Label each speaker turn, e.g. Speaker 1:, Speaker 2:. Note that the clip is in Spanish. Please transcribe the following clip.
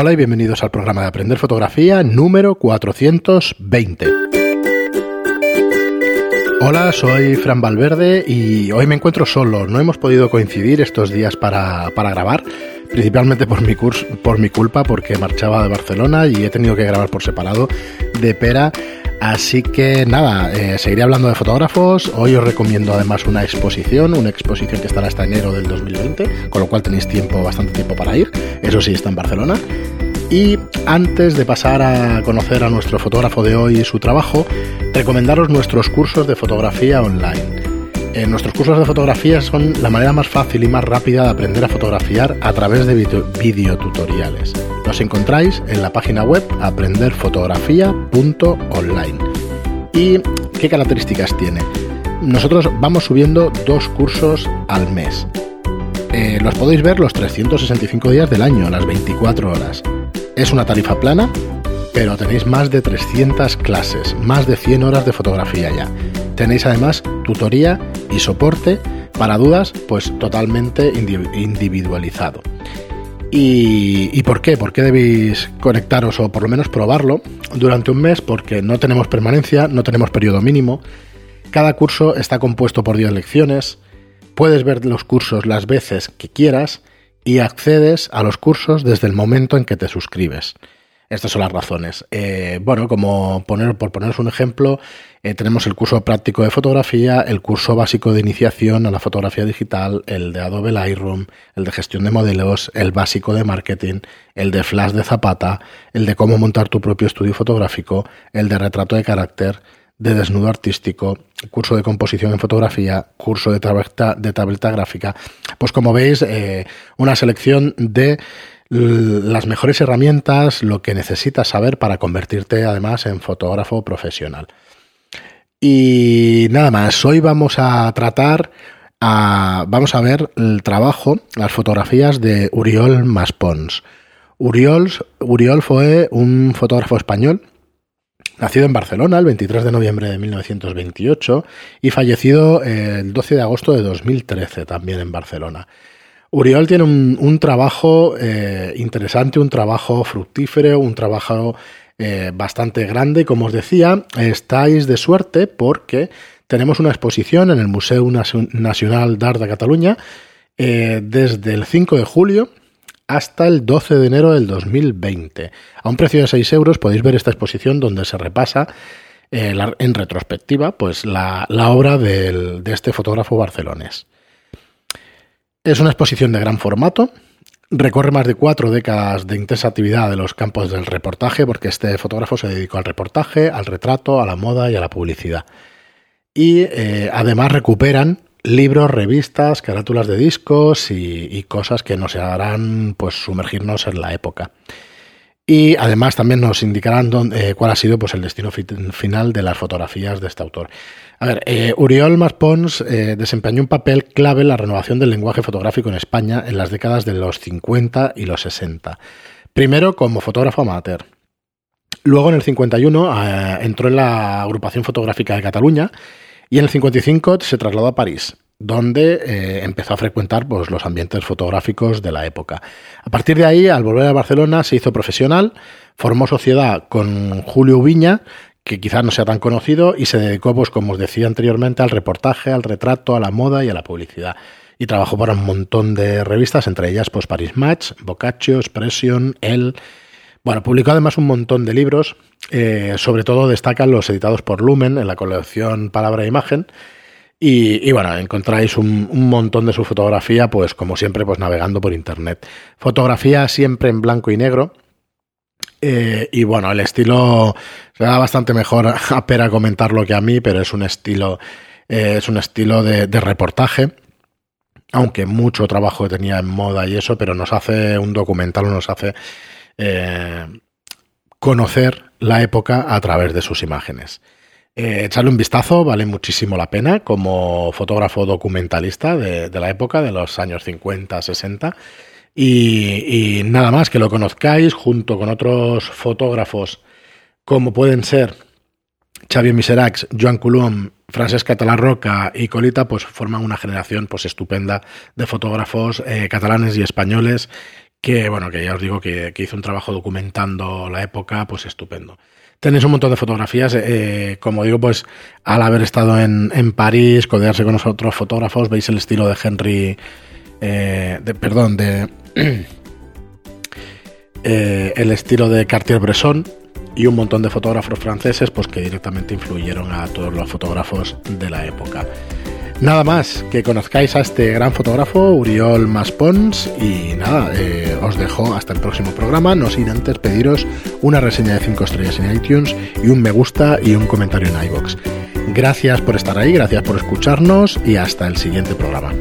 Speaker 1: Hola y bienvenidos al programa de Aprender Fotografía número 420. Hola, soy Fran Valverde y hoy me encuentro solo. No hemos podido coincidir estos días para, grabar, principalmente por mi, curso, por mi culpa, porque marchaba de Barcelona y he tenido que grabar por separado de pera Así que nada, eh, seguiré hablando de fotógrafos. Hoy os recomiendo además una exposición, una exposición que estará hasta enero del 2020, con lo cual tenéis tiempo, bastante tiempo para ir. Eso sí, está en Barcelona. Y antes de pasar a conocer a nuestro fotógrafo de hoy y su trabajo, recomendaros nuestros cursos de fotografía online. Eh, nuestros cursos de fotografía son la manera más fácil y más rápida de aprender a fotografiar a través de videotutoriales. Los encontráis en la página web aprenderfotografía.online. ¿Y qué características tiene? Nosotros vamos subiendo dos cursos al mes. Eh, los podéis ver los 365 días del año, las 24 horas. Es una tarifa plana, pero tenéis más de 300 clases, más de 100 horas de fotografía ya. Tenéis además tutoría y soporte para dudas, pues totalmente individualizado. ¿Y, por qué? ¿Por qué debéis conectaros o por lo menos probarlo durante un mes? Porque no tenemos permanencia, no tenemos periodo mínimo. Cada curso está compuesto por 10 lecciones. Puedes ver los cursos las veces que quieras y accedes a los cursos desde el momento en que te suscribes. Estas son las razones. Eh, bueno, como poner, por poneros un ejemplo, eh, tenemos el curso práctico de fotografía, el curso básico de iniciación a la fotografía digital, el de Adobe Lightroom, el de gestión de modelos, el básico de marketing, el de flash de Zapata, el de cómo montar tu propio estudio fotográfico, el de retrato de carácter, de desnudo artístico, curso de composición en fotografía, curso de tableta, de tableta gráfica. Pues como veis, eh, una selección de las mejores herramientas, lo que necesitas saber para convertirte además en fotógrafo profesional. Y nada más, hoy vamos a tratar, a, vamos a ver el trabajo, las fotografías de Uriol Maspons. Uriol, Uriol fue un fotógrafo español, nacido en Barcelona el 23 de noviembre de 1928 y fallecido el 12 de agosto de 2013 también en Barcelona. Uriol tiene un, trabajo eh, interesante, un trabajo fructífero, un trabajo eh, bastante grande. Como os decía, estáis de suerte porque tenemos una exposición en el Museo Nacional d'Art de Cataluña eh, desde el 5 de julio hasta el 12 de enero del 2020. A un precio de 6 euros podéis ver esta exposición donde se repasa en retrospectiva pues la, obra de este fotógrafo barcelonés. Es una exposición de gran formato. Recorre más de cuatro décadas de intensa actividad de los campos del reportaje, porque este fotógrafo se dedicó al reportaje, al retrato, a la moda y a la publicidad. Y eh, además recuperan libros, revistas, carátulas de discos y, cosas que nos harán pues, sumergirnos en la época. Y además también nos indicarán dónde, eh, cuál ha sido pues, el destino final de las fotografías de este autor. A ver, eh, Uriol Maspons eh, desempeñó un papel clave en la renovación del lenguaje fotográfico en España en las décadas de los 50 y los 60. Primero como fotógrafo amateur. Luego en el 51 entró en la agrupación fotográfica de Cataluña y en el 55 se trasladó a París donde eh, empezó a frecuentar pues, los ambientes fotográficos de la época. A partir de ahí, al volver a Barcelona, se hizo profesional, formó sociedad con Julio Viña, que quizás no sea tan conocido, y se dedicó, pues, como os decía anteriormente, al reportaje, al retrato, a la moda y a la publicidad. Y trabajó para un montón de revistas, entre ellas pues, Paris Match, Boccaccio, Expression, El. Bueno, publicó además un montón de libros, eh, sobre todo destacan los editados por Lumen en la colección Palabra e Imagen, y, bueno, encontráis un, montón de su fotografía, pues como siempre, pues navegando por internet. Fotografía siempre en blanco y negro. Eh, y bueno, el estilo se da bastante mejor a Pera comentarlo que a mí, pero es un estilo, eh, es un estilo de, reportaje. Aunque mucho trabajo tenía en moda y eso, pero nos hace un documental, nos hace eh, conocer la época a través de sus imágenes. Eh, echarle un vistazo, vale muchísimo la pena como fotógrafo documentalista de, la época, de los años 50, 60. Y, nada más que lo conozcáis junto con otros fotógrafos como pueden ser Xavier Miserax, Joan Coulomb, Francesca Talarroca y Colita, pues forman una generación pues estupenda de fotógrafos eh, catalanes y españoles que bueno, que ya os digo que, hizo un trabajo documentando la época, pues estupendo. Tenéis un montón de fotografías, eh, como digo, pues al haber estado en, en París, codearse con otros fotógrafos, veis el estilo de Henry, eh, de, perdón, de eh, el estilo de Cartier-Bresson y un montón de fotógrafos franceses, pues que directamente influyeron a todos los fotógrafos de la época. Nada más, que conozcáis a este gran fotógrafo, Uriol Maspons, y nada, eh, os dejo hasta el próximo programa, no sin antes pediros una reseña de 5 estrellas en iTunes y un me gusta y un comentario en iBox. Gracias por estar ahí, gracias por escucharnos y hasta el siguiente programa.